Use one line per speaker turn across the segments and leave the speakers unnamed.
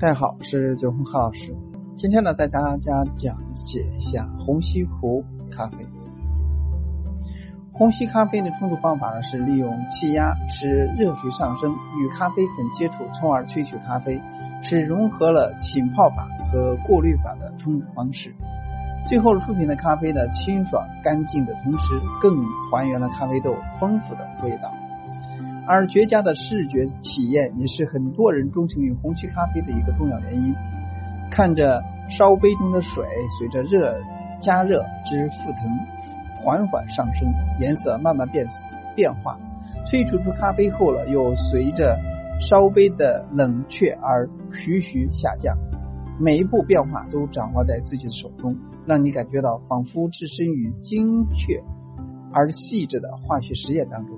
大家好，我是九红何老师。今天呢，在大家讲解一下虹吸壶咖啡。虹吸咖啡的冲煮方法呢，是利用气压使热水上升，与咖啡粉接触，从而萃取咖啡，是融合了浸泡法和过滤法的冲煮方式。最后出品的咖啡呢，清爽干净的同时，更还原了咖啡豆丰富的味道。而绝佳的视觉体验也是很多人钟情于红曲咖啡的一个重要原因。看着烧杯中的水随着热加热之沸腾缓缓上升，颜色慢慢变变化，萃取出咖啡后了，又随着烧杯的冷却而徐徐下降。每一步变化都掌握在自己的手中，让你感觉到仿佛置身于精确而细致的化学实验当中。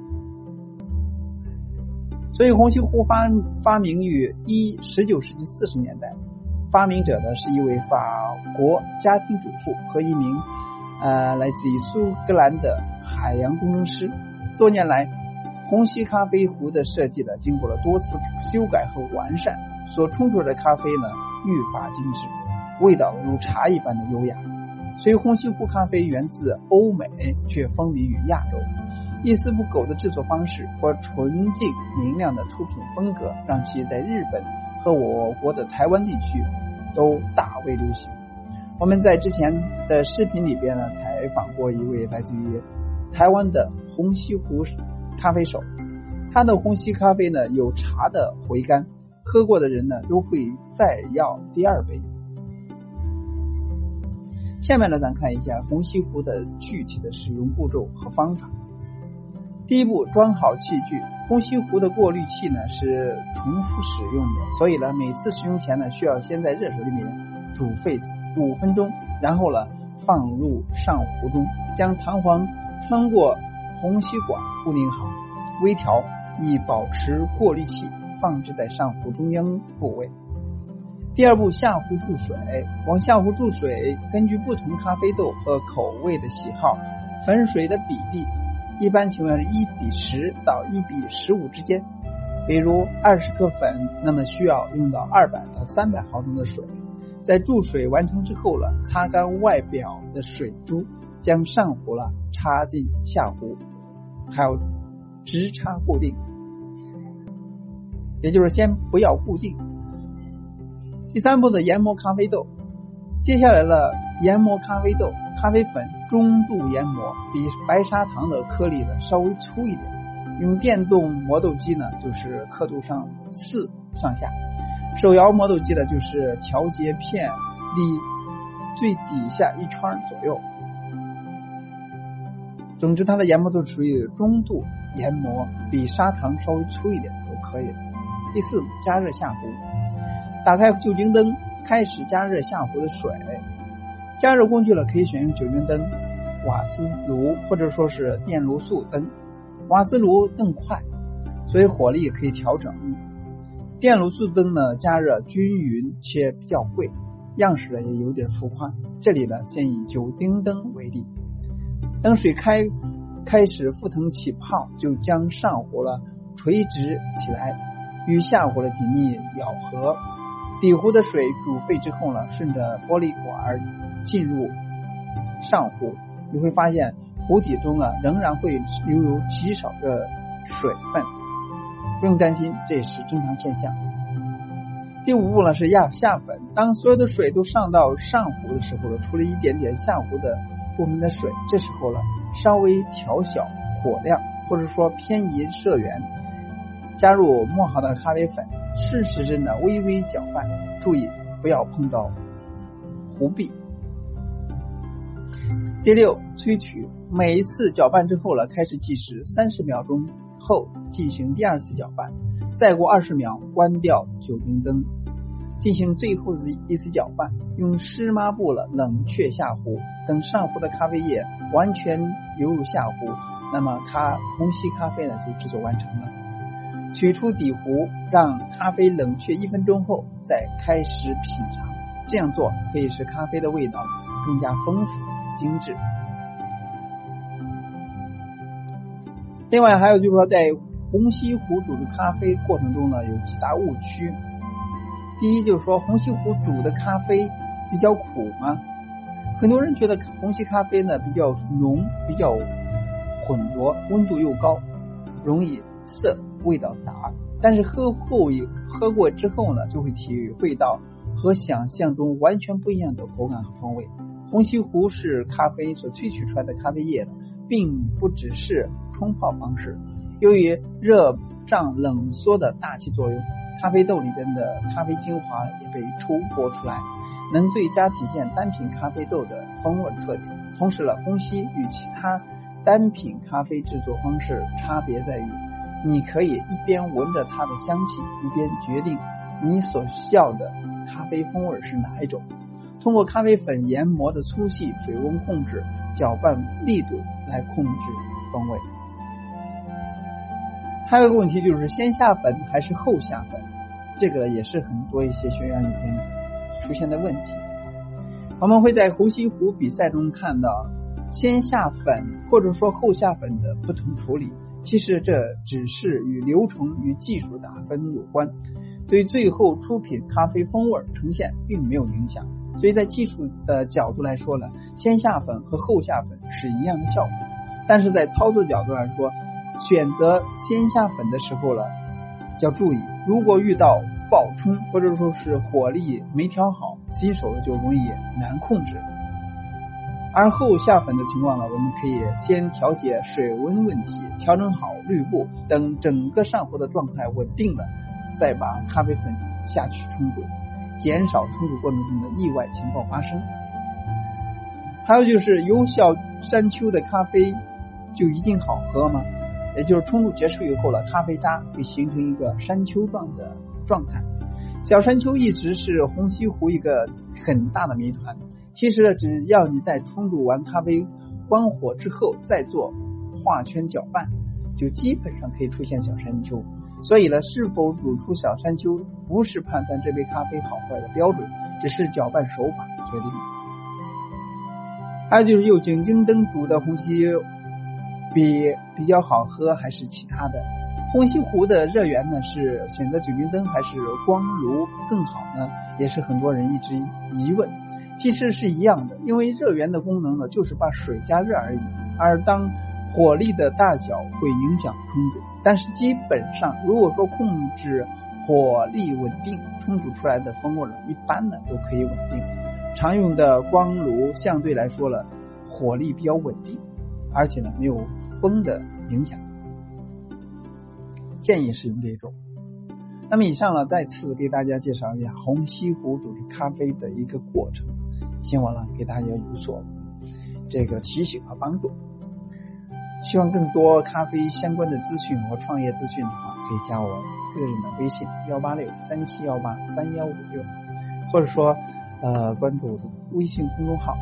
所以，红西壶发发明于一十九世纪四十年代，发明者呢是一位法国家庭主妇和一名呃来自于苏格兰的海洋工程师。多年来，虹吸咖啡壶的设计呢经过了多次修改和完善，所冲出来的咖啡呢愈发精致，味道如茶一般的优雅。所以，虹吸壶咖啡源自欧美，却风靡于亚洲。一丝不苟的制作方式和纯净明亮的出品风格，让其在日本和我国的台湾地区都大为流行。我们在之前的视频里边呢，采访过一位来自于台湾的虹吸壶咖啡手，他的虹吸咖啡呢有茶的回甘，喝过的人呢都会再要第二杯。下面呢，咱看一下虹吸壶的具体的使用步骤和方法。第一步，装好器具。虹吸壶的过滤器呢是重复使用的，所以呢每次使用前呢需要先在热水里面煮沸五分钟，然后呢放入上壶中，将弹簧穿过虹吸管固定好，微调以保持过滤器放置在上壶中央部位。第二步，下壶注水。往下壶注水，根据不同咖啡豆和口味的喜好，粉水的比例。一般情况是一比十到一比十五之间。比如二十克粉，那么需要用到二百到三百毫升的水。在注水完成之后了，擦干外表的水珠，将上壶了插进下壶，还要直插固定，也就是先不要固定。第三步的研磨咖啡豆，接下来了研磨咖啡豆。咖啡粉中度研磨，比白砂糖的颗粒呢稍微粗一点。用电动磨豆机呢，就是刻度上四上下；手摇磨豆机呢，就是调节片离最底下一圈左右。总之，它的研磨度属于中度研磨，比砂糖稍微粗一点就可以了。第四步，加热下壶，打开酒精灯，开始加热下壶的水。加热工具呢，可以选用酒精灯、瓦斯炉或者说是电炉素灯。瓦斯炉更快，所以火力也可以调整。电炉素灯呢，加热均匀且比较贵，样式呢也有点浮夸。这里呢，先以酒精灯为例。等水开开始沸腾起泡，就将上壶了垂直起来，与下壶的紧密咬合。底壶的水煮沸之后呢，顺着玻璃管进入上壶，你会发现壶底中啊仍然会留有极少的水分，不用担心，这是正常现象。第五步呢是压下粉，当所有的水都上到上壶的时候呢，出了一点点下壶的部分的水，这时候呢稍微调小火量，或者说偏移射源，加入磨好的咖啡粉。顺时针的微微搅拌，注意不要碰到壶壁。第六，萃取，每一次搅拌之后了，开始计时三十秒钟后进行第二次搅拌，再过二十秒关掉酒精灯，进行最后的一次搅拌，用湿抹布了冷却下壶，等上壶的咖啡液完全流入下壶，那么咖虹吸咖啡呢就制作完成了。取出底壶，让咖啡冷却一分钟后再开始品尝。这样做可以使咖啡的味道更加丰富、精致。另外，还有就是说，在虹吸壶煮的咖啡过程中呢，有几大误区。第一就是说，虹吸壶煮的咖啡比较苦吗？很多人觉得红西咖啡呢比较浓，比较浑浊，温度又高，容易涩，味道杂。但是喝后喝过之后呢，就会体会到和想象中完全不一样的口感和风味。红西湖是咖啡所萃取出来的咖啡液，并不只是冲泡方式。由于热胀冷缩的大气作用。咖啡豆里边的咖啡精华也被抽剥出来，能最佳体现单品咖啡豆的风味特点。同时呢，虹吸与其他单品咖啡制作方式差别在于，你可以一边闻着它的香气，一边决定你所需要的咖啡风味是哪一种。通过咖啡粉研磨的粗细、水温控制、搅拌力度来控制风味。还有一个问题就是先下粉还是后下粉？这个也是很多一些学员里面出现的问题。我们会在湖西湖比赛中看到先下粉或者说后下粉的不同处理，其实这只是与流程与技术打分有关，对最后出品咖啡风味呈现并没有影响。所以在技术的角度来说呢，先下粉和后下粉是一样的效果，但是在操作角度来说。选择先下粉的时候了，要注意，如果遇到爆冲或者说是火力没调好，新手就容易难控制。而后下粉的情况呢，我们可以先调节水温问题，调整好滤布，等整个上壶的状态稳定了，再把咖啡粉下去冲煮，减少冲煮过程中的意外情况发生。还有就是有小山丘的咖啡就一定好喝吗？也就是冲煮结束以后了，咖啡渣会形成一个山丘状的状态。小山丘一直是红西湖一个很大的谜团。其实只要你在冲煮完咖啡关火之后再做画圈搅拌，就基本上可以出现小山丘。所以呢，是否煮出小山丘不是判断这杯咖啡好坏的标准，只是搅拌手法决定。还有就是用酒精灯煮的红西。比比较好喝还是其他的？红西湖的热源呢？是选择酒精灯还是光炉更好呢？也是很多人一直疑问。其实是一样的，因为热源的功能呢，就是把水加热而已。而当火力的大小会影响冲煮，但是基本上如果说控制火力稳定，冲煮出来的风味呢一般呢都可以稳定。常用的光炉相对来说了，火力比较稳定，而且呢没有。风的影响，建议使用这种。那么以上呢，再次给大家介绍一下红西湖煮咖啡的一个过程，希望呢给大家有所这个提醒和帮助。希望更多咖啡相关的资讯和创业资讯的话，可以加我个人的微信幺八六三七幺八三幺五六，或者说呃关注微信公众号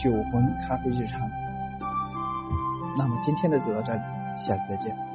酒魂咖啡日常。那么今天的就到这里，下次再见。